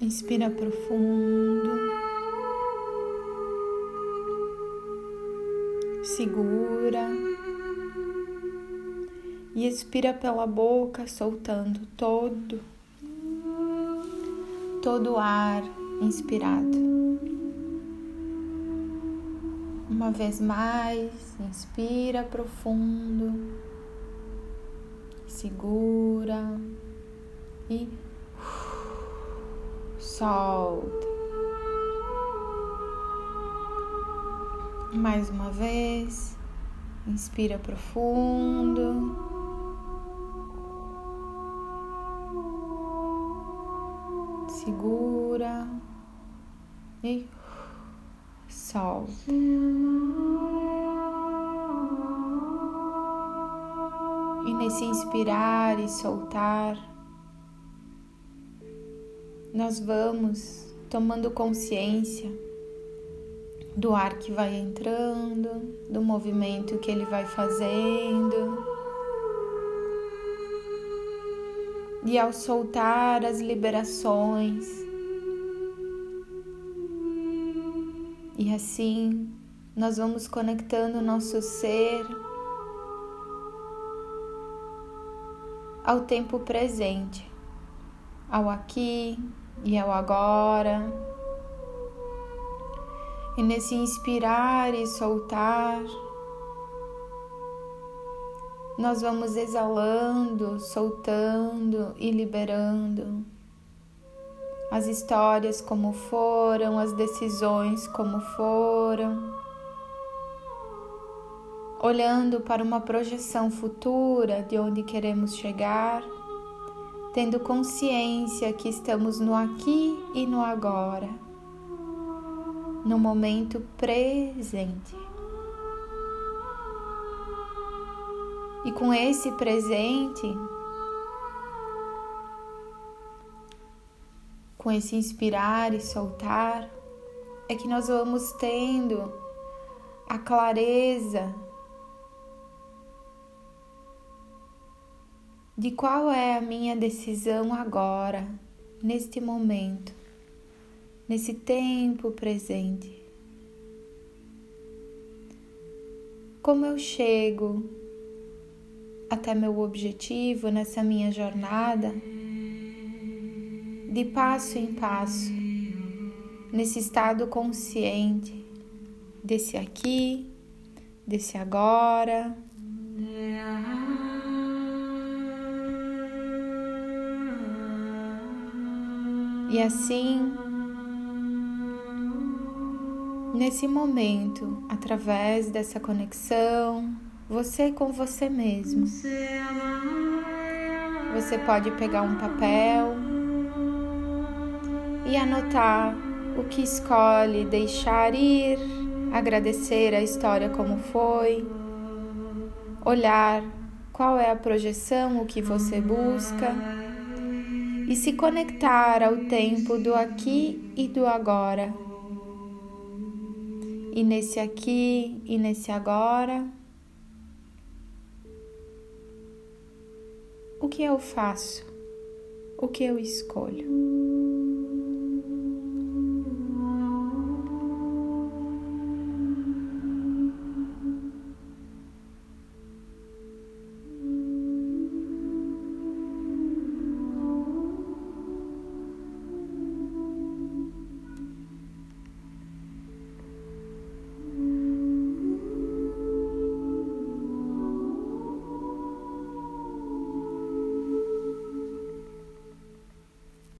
Inspira profundo. Segura. E expira pela boca, soltando todo todo o ar inspirado. Uma vez mais, inspira profundo, segura e solta. Mais uma vez, inspira profundo. Segura e solta. E nesse inspirar e soltar, nós vamos tomando consciência do ar que vai entrando, do movimento que ele vai fazendo. E ao soltar as liberações, E assim nós vamos conectando o nosso ser ao tempo presente, ao aqui e ao agora. E nesse inspirar e soltar, nós vamos exalando, soltando e liberando as histórias como foram, as decisões como foram, olhando para uma projeção futura de onde queremos chegar, tendo consciência que estamos no aqui e no agora, no momento presente. E com esse presente, com esse inspirar e soltar, é que nós vamos tendo a clareza de qual é a minha decisão agora, neste momento, nesse tempo presente. Como eu chego até meu objetivo nessa minha jornada de passo em passo, nesse estado consciente desse aqui, desse agora. E assim, nesse momento, através dessa conexão, você com você mesmo, você pode pegar um papel e anotar o que escolhe deixar ir, agradecer a história como foi, olhar qual é a projeção, o que você busca e se conectar ao tempo do aqui e do agora. E nesse aqui e nesse agora, o que eu faço? O que eu escolho?